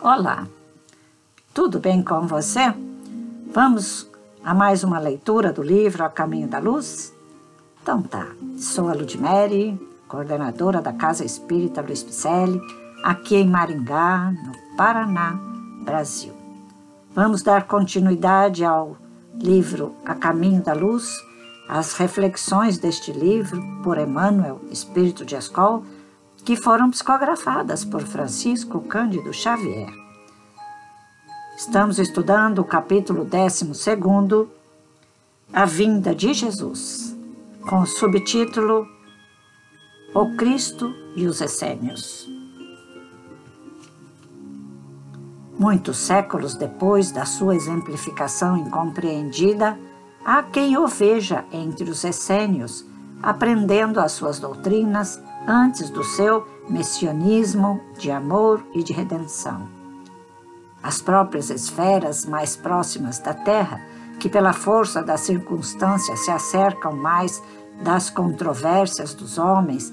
Olá, tudo bem com você? Vamos a mais uma leitura do livro A Caminho da Luz? Então tá, sou a Ludmere, coordenadora da Casa Espírita Luiz Picelli, aqui em Maringá, no Paraná, Brasil. Vamos dar continuidade ao livro A Caminho da Luz, as reflexões deste livro por Emmanuel, Espírito de Escol, que foram psicografadas por Francisco Cândido Xavier. Estamos estudando o capítulo 12, A Vinda de Jesus, com o subtítulo O Cristo e os Essênios. Muitos séculos depois da sua exemplificação incompreendida, há quem o veja entre os essênios, aprendendo as suas doutrinas antes do seu messianismo de amor e de redenção. As próprias esferas mais próximas da Terra, que pela força das circunstâncias se acercam mais das controvérsias dos homens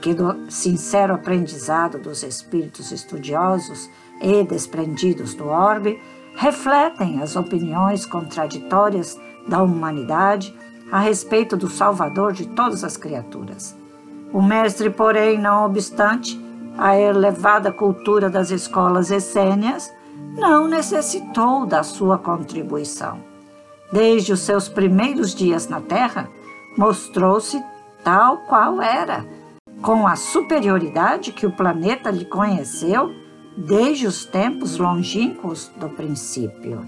que do sincero aprendizado dos espíritos estudiosos e desprendidos do orbe, refletem as opiniões contraditórias da humanidade a respeito do Salvador de todas as criaturas. O mestre, porém, não obstante a elevada cultura das escolas essênias, não necessitou da sua contribuição. Desde os seus primeiros dias na Terra, mostrou-se tal qual era, com a superioridade que o planeta lhe conheceu desde os tempos longínquos do princípio.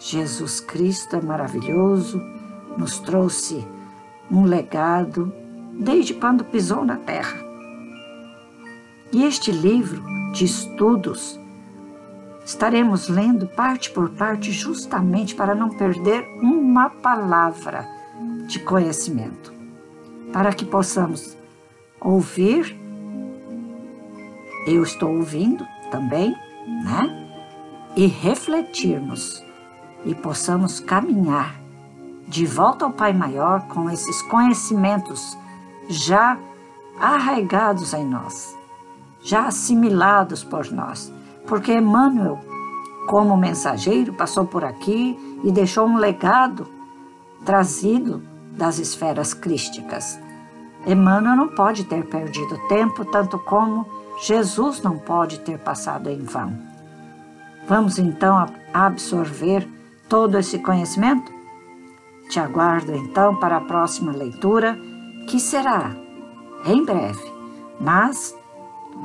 Jesus Cristo é maravilhoso, nos trouxe um legado desde quando pisou na terra. E este livro de estudos estaremos lendo parte por parte justamente para não perder uma palavra de conhecimento, para que possamos ouvir, eu estou ouvindo também, né? E refletirmos e possamos caminhar de volta ao Pai Maior com esses conhecimentos já arraigados em nós, já assimilados por nós, porque Emmanuel, como mensageiro, passou por aqui e deixou um legado trazido das esferas crísticas. Emmanuel não pode ter perdido tempo, tanto como Jesus não pode ter passado em vão. Vamos então absorver todo esse conhecimento? Te aguardo então para a próxima leitura, que será em breve. Mas,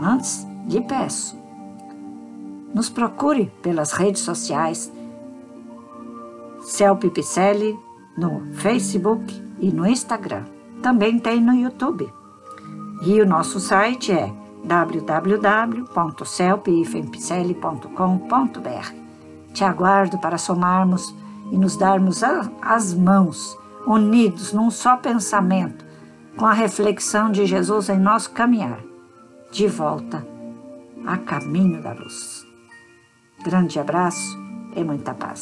antes, lhe peço, nos procure pelas redes sociais Cel Pipicelli no Facebook e no Instagram. Também tem no YouTube. E o nosso site é www.celpifempicelli.com.br. Te aguardo para somarmos e nos darmos as mãos, unidos num só pensamento, com a reflexão de Jesus em nosso caminhar, de volta a caminho da luz. Grande abraço e muita paz.